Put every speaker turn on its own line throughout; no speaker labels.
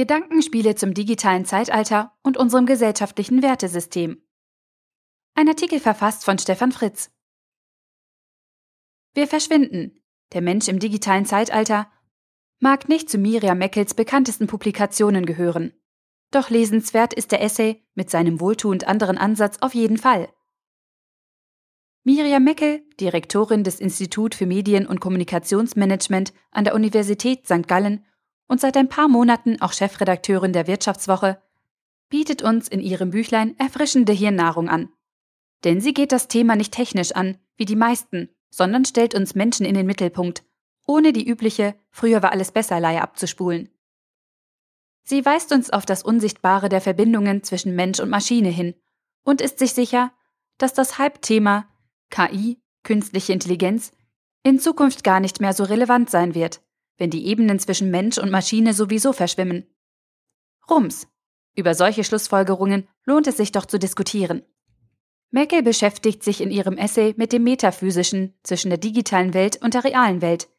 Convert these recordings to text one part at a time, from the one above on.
Gedankenspiele zum digitalen Zeitalter und unserem gesellschaftlichen Wertesystem. Ein Artikel verfasst von Stefan Fritz. Wir verschwinden. Der Mensch im digitalen Zeitalter mag nicht zu Miriam Meckels bekanntesten Publikationen gehören. Doch lesenswert ist der Essay mit seinem wohltuend anderen Ansatz auf jeden Fall. Miriam Meckel, Direktorin des Institut für Medien- und Kommunikationsmanagement an der Universität St. Gallen und seit ein paar Monaten auch Chefredakteurin der Wirtschaftswoche, bietet uns in ihrem Büchlein erfrischende Hirnnahrung an. Denn sie geht das Thema nicht technisch an, wie die meisten, sondern stellt uns Menschen in den Mittelpunkt, ohne die übliche Früher war alles besser Leihe abzuspulen. Sie weist uns auf das Unsichtbare der Verbindungen zwischen Mensch und Maschine hin und ist sich sicher, dass das Halbthema KI, künstliche Intelligenz, in Zukunft gar nicht mehr so relevant sein wird, wenn die Ebenen zwischen Mensch und Maschine sowieso verschwimmen. Rums. Über solche Schlussfolgerungen lohnt es sich doch zu diskutieren. Meckel beschäftigt sich in ihrem Essay mit dem Metaphysischen zwischen der digitalen Welt und der realen Welt.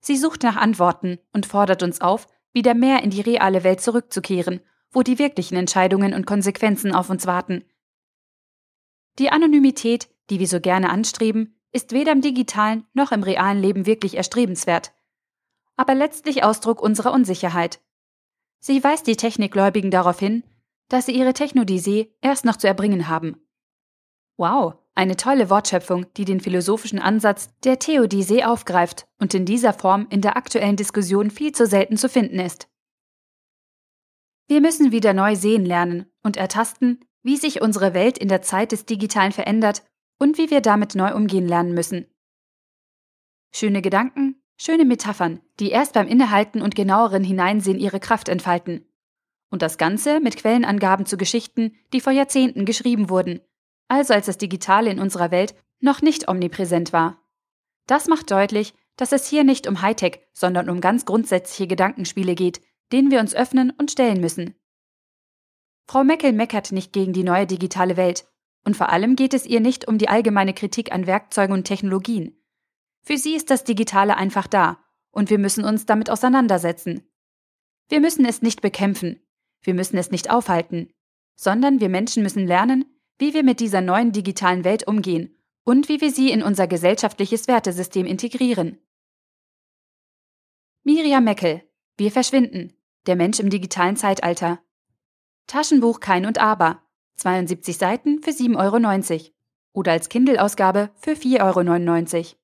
Sie sucht nach Antworten und fordert uns auf, wieder mehr in die reale Welt zurückzukehren, wo die wirklichen Entscheidungen und Konsequenzen auf uns warten. Die Anonymität, die wir so gerne anstreben, ist weder im digitalen noch im realen Leben wirklich erstrebenswert aber letztlich Ausdruck unserer Unsicherheit. Sie weist die Technikgläubigen darauf hin, dass sie ihre Technodisee erst noch zu erbringen haben. Wow, eine tolle Wortschöpfung, die den philosophischen Ansatz der Theodisee aufgreift und in dieser Form in der aktuellen Diskussion viel zu selten zu finden ist. Wir müssen wieder neu sehen lernen und ertasten, wie sich unsere Welt in der Zeit des Digitalen verändert und wie wir damit neu umgehen lernen müssen. Schöne Gedanken, Schöne Metaphern, die erst beim Innehalten und genaueren Hineinsehen ihre Kraft entfalten. Und das Ganze mit Quellenangaben zu Geschichten, die vor Jahrzehnten geschrieben wurden, also als das Digitale in unserer Welt noch nicht omnipräsent war. Das macht deutlich, dass es hier nicht um Hightech, sondern um ganz grundsätzliche Gedankenspiele geht, denen wir uns öffnen und stellen müssen. Frau Meckel meckert nicht gegen die neue digitale Welt, und vor allem geht es ihr nicht um die allgemeine Kritik an Werkzeugen und Technologien, für sie ist das Digitale einfach da und wir müssen uns damit auseinandersetzen. Wir müssen es nicht bekämpfen, wir müssen es nicht aufhalten, sondern wir Menschen müssen lernen, wie wir mit dieser neuen digitalen Welt umgehen und wie wir sie in unser gesellschaftliches Wertesystem integrieren. Miriam Meckel, Wir verschwinden. Der Mensch im digitalen Zeitalter. Taschenbuch Kein und Aber. 72 Seiten für 7,90 Euro. Oder als Kindle-Ausgabe für 4,99 Euro.